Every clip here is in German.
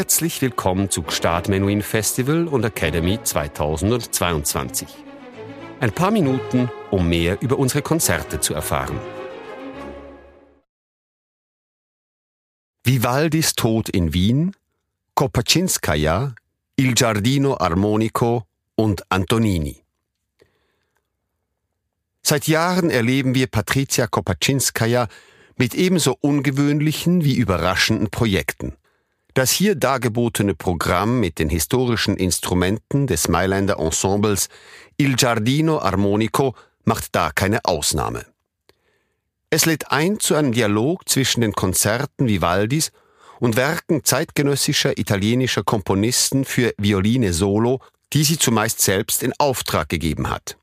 Herzlich willkommen zu Gstaad Menuhin Festival und Academy 2022. Ein paar Minuten, um mehr über unsere Konzerte zu erfahren. Vivaldis Tod in Wien, Kopaczynskaja, Il Giardino Armonico und Antonini. Seit Jahren erleben wir Patricia Kopaczynskaja mit ebenso ungewöhnlichen wie überraschenden Projekten. Das hier dargebotene Programm mit den historischen Instrumenten des Mailänder Ensembles Il Giardino Armonico macht da keine Ausnahme. Es lädt ein zu einem Dialog zwischen den Konzerten Vivaldis und Werken zeitgenössischer italienischer Komponisten für Violine Solo, die sie zumeist selbst in Auftrag gegeben hat.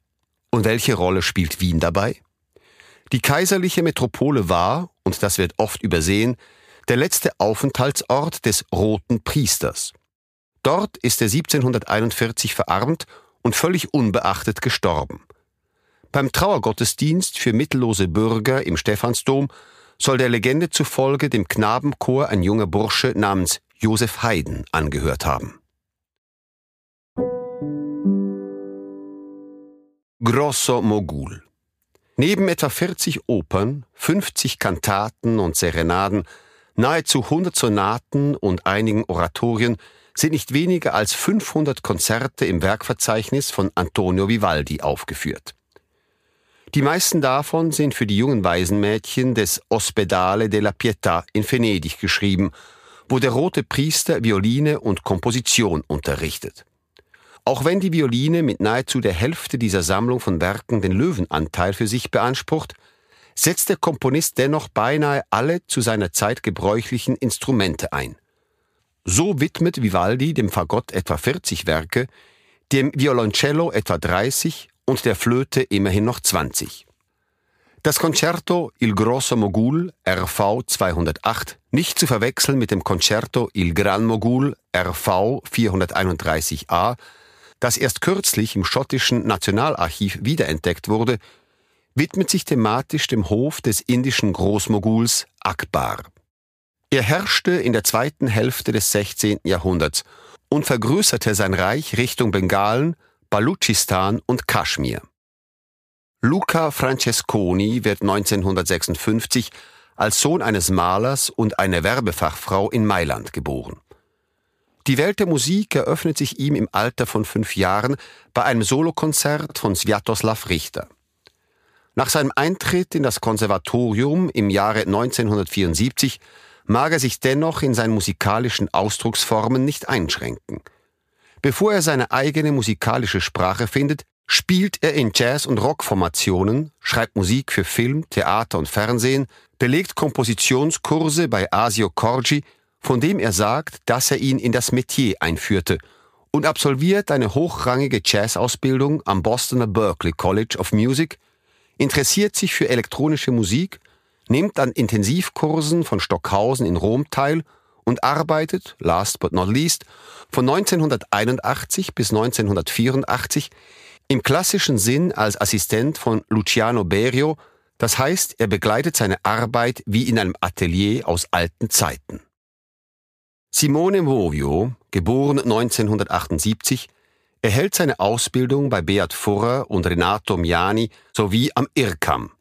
Und welche Rolle spielt Wien dabei? Die kaiserliche Metropole war, und das wird oft übersehen, der letzte Aufenthaltsort des Roten Priesters. Dort ist er 1741 verarmt und völlig unbeachtet gestorben. Beim Trauergottesdienst für mittellose Bürger im Stephansdom soll der Legende zufolge dem Knabenchor ein junger Bursche namens Josef Haydn angehört haben. Grosso Mogul Neben etwa 40 Opern, 50 Kantaten und Serenaden Nahezu 100 Sonaten und einigen Oratorien sind nicht weniger als 500 Konzerte im Werkverzeichnis von Antonio Vivaldi aufgeführt. Die meisten davon sind für die jungen Waisenmädchen des Ospedale della Pietà in Venedig geschrieben, wo der rote Priester Violine und Komposition unterrichtet. Auch wenn die Violine mit nahezu der Hälfte dieser Sammlung von Werken den Löwenanteil für sich beansprucht, setzt der Komponist dennoch beinahe alle zu seiner Zeit gebräuchlichen Instrumente ein. So widmet Vivaldi dem Fagott etwa 40 Werke, dem Violoncello etwa 30 und der Flöte immerhin noch 20. Das Concerto Il Grosso Mogul RV 208, nicht zu verwechseln mit dem Concerto Il Gran Mogul RV 431a, das erst kürzlich im schottischen Nationalarchiv wiederentdeckt wurde, widmet sich thematisch dem Hof des indischen Großmoguls Akbar. Er herrschte in der zweiten Hälfte des 16. Jahrhunderts und vergrößerte sein Reich Richtung Bengalen, Baluchistan und Kaschmir. Luca Francesconi wird 1956 als Sohn eines Malers und einer Werbefachfrau in Mailand geboren. Die Welt der Musik eröffnet sich ihm im Alter von fünf Jahren bei einem Solokonzert von Sviatoslav Richter. Nach seinem Eintritt in das Konservatorium im Jahre 1974 mag er sich dennoch in seinen musikalischen Ausdrucksformen nicht einschränken. Bevor er seine eigene musikalische Sprache findet, spielt er in Jazz- und Rockformationen, schreibt Musik für Film, Theater und Fernsehen, belegt Kompositionskurse bei Asio Corgi, von dem er sagt, dass er ihn in das Metier einführte, und absolviert eine hochrangige Jazzausbildung am Bostoner Berklee College of Music, interessiert sich für elektronische Musik, nimmt an Intensivkursen von Stockhausen in Rom teil und arbeitet, last but not least, von 1981 bis 1984 im klassischen Sinn als Assistent von Luciano Berio, das heißt, er begleitet seine Arbeit wie in einem Atelier aus alten Zeiten. Simone Movio, geboren 1978, erhält seine Ausbildung bei Beat Furrer und Renato Miani sowie am IRCAM.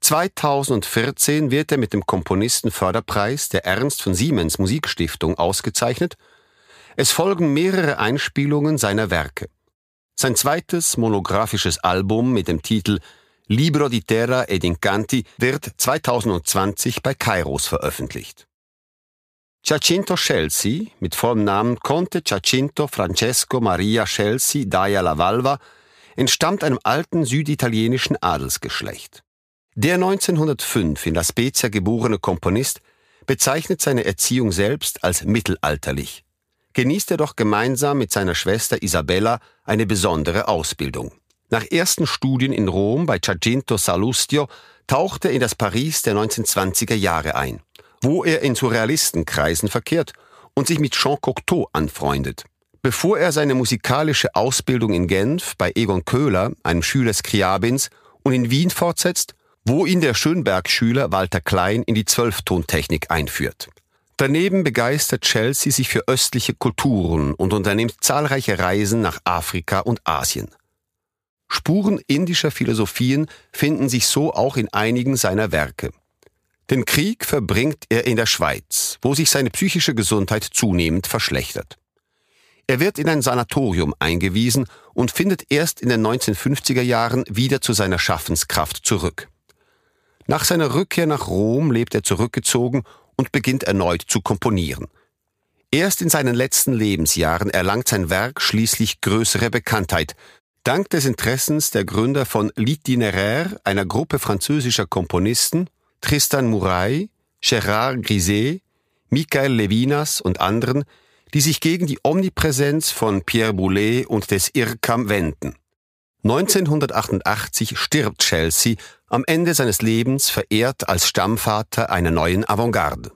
2014 wird er mit dem Komponistenförderpreis der Ernst von Siemens Musikstiftung ausgezeichnet. Es folgen mehrere Einspielungen seiner Werke. Sein zweites monographisches Album mit dem Titel Libro di Terra ed Incanti wird 2020 bei Kairos veröffentlicht. Giacinto Scelsi, mit vollem Namen Conte Giacinto Francesco Maria Scelsi Daia La Valva, entstammt einem alten süditalienischen Adelsgeschlecht. Der 1905 in La Spezia geborene Komponist bezeichnet seine Erziehung selbst als mittelalterlich, genießt er doch gemeinsam mit seiner Schwester Isabella eine besondere Ausbildung. Nach ersten Studien in Rom bei Giacinto Salustio taucht er in das Paris der 1920er Jahre ein wo er in Surrealistenkreisen verkehrt und sich mit Jean Cocteau anfreundet. Bevor er seine musikalische Ausbildung in Genf bei Egon Köhler, einem Schüler Skriabins, und in Wien fortsetzt, wo ihn der Schönberg-Schüler Walter Klein in die Zwölftontechnik einführt. Daneben begeistert Chelsea sich für östliche Kulturen und unternimmt zahlreiche Reisen nach Afrika und Asien. Spuren indischer Philosophien finden sich so auch in einigen seiner Werke. Den Krieg verbringt er in der Schweiz, wo sich seine psychische Gesundheit zunehmend verschlechtert. Er wird in ein Sanatorium eingewiesen und findet erst in den 1950er Jahren wieder zu seiner Schaffenskraft zurück. Nach seiner Rückkehr nach Rom lebt er zurückgezogen und beginnt erneut zu komponieren. Erst in seinen letzten Lebensjahren erlangt sein Werk schließlich größere Bekanntheit, dank des Interessens der Gründer von L'Itinéraire, einer Gruppe französischer Komponisten, Tristan Murail, Gérard Griset, Michael Levinas und anderen, die sich gegen die Omnipräsenz von Pierre Boulez und des IRCAM wenden. 1988 stirbt Chelsea am Ende seines Lebens verehrt als Stammvater einer neuen Avantgarde.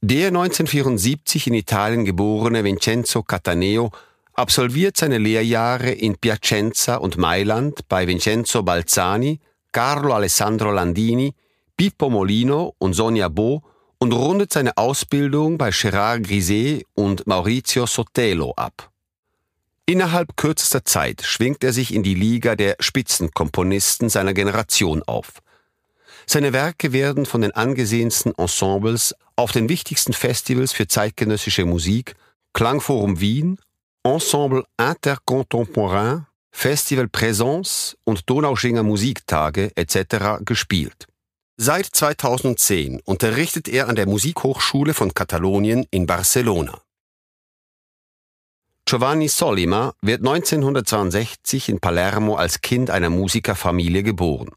Der 1974 in Italien geborene Vincenzo Cataneo absolviert seine Lehrjahre in Piacenza und Mailand bei Vincenzo Balzani, Carlo Alessandro Landini, Pippo Molino und Sonja Bo und rundet seine Ausbildung bei Gérard Griset und Maurizio Sotelo ab. Innerhalb kürzester Zeit schwingt er sich in die Liga der Spitzenkomponisten seiner Generation auf. Seine Werke werden von den angesehensten Ensembles auf den wichtigsten Festivals für zeitgenössische Musik, Klangforum Wien, Ensemble Intercontemporain, Festival Présence und Donauschinger Musiktage etc. gespielt. Seit 2010 unterrichtet er an der Musikhochschule von Katalonien in Barcelona. Giovanni Sollima wird 1962 in Palermo als Kind einer Musikerfamilie geboren.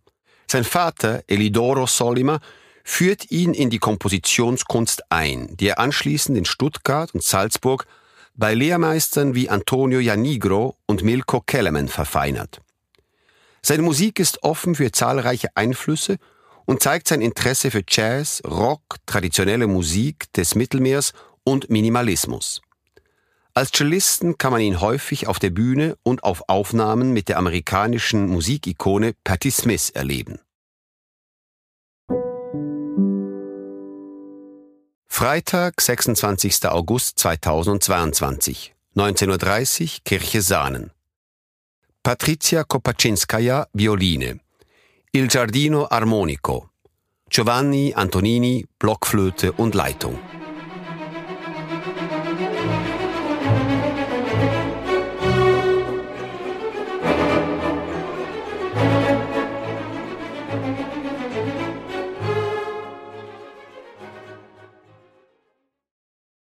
Sein Vater, Elidoro Sollima, führt ihn in die Kompositionskunst ein, die er anschließend in Stuttgart und Salzburg bei Lehrmeistern wie Antonio Janigro und Milko Kellerman verfeinert. Seine Musik ist offen für zahlreiche Einflüsse und zeigt sein Interesse für Jazz, Rock, traditionelle Musik des Mittelmeers und Minimalismus. Als Cellisten kann man ihn häufig auf der Bühne und auf Aufnahmen mit der amerikanischen Musikikone Patti Smith erleben. Freitag, 26. August 2022, 19.30 Uhr, Kirche Sahnen. Patricia Kopaczynskaja, Violine. Il Giardino Armonico, Giovanni Antonini, Blockflöte und Leitung.